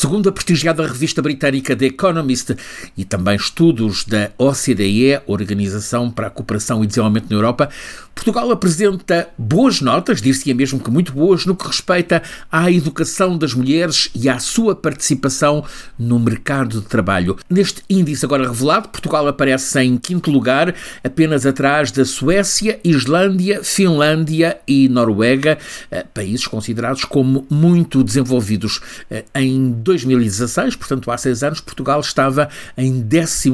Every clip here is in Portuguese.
Segundo a prestigiada revista britânica The Economist e também estudos da OCDE, Organização para a Cooperação e Desenvolvimento na Europa, Portugal apresenta boas notas, dir-se-ia mesmo que muito boas, no que respeita à educação das mulheres e à sua participação no mercado de trabalho. Neste índice agora revelado, Portugal aparece em quinto lugar, apenas atrás da Suécia, Islândia, Finlândia e Noruega, eh, países considerados como muito desenvolvidos. Eh, em 2016, portanto há seis anos, Portugal estava em 12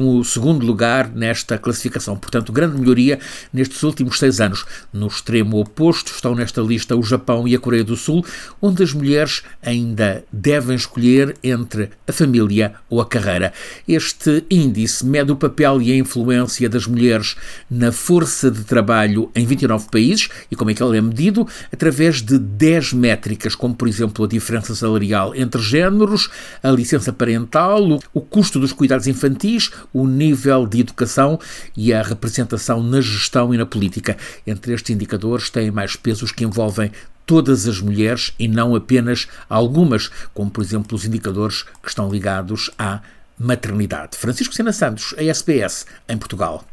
lugar nesta classificação. Portanto, grande melhoria nestes últimos seis anos. No extremo oposto estão nesta lista o Japão e a Coreia do Sul, onde as mulheres ainda devem escolher entre a família ou a carreira. Este índice mede o papel e a influência das mulheres na força de trabalho em 29 países e como é que ele é medido? Através de 10 métricas, como por exemplo a diferença salarial entre géneros, a licença parental, o custo dos cuidados infantis, o nível de educação e a representação na gestão e na política. Entre estes indicadores têm mais pesos que envolvem todas as mulheres e não apenas algumas, como por exemplo os indicadores que estão ligados à maternidade. Francisco Sena Santos, a SBS, em Portugal.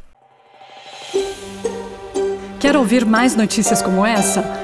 Quer ouvir mais notícias como essa?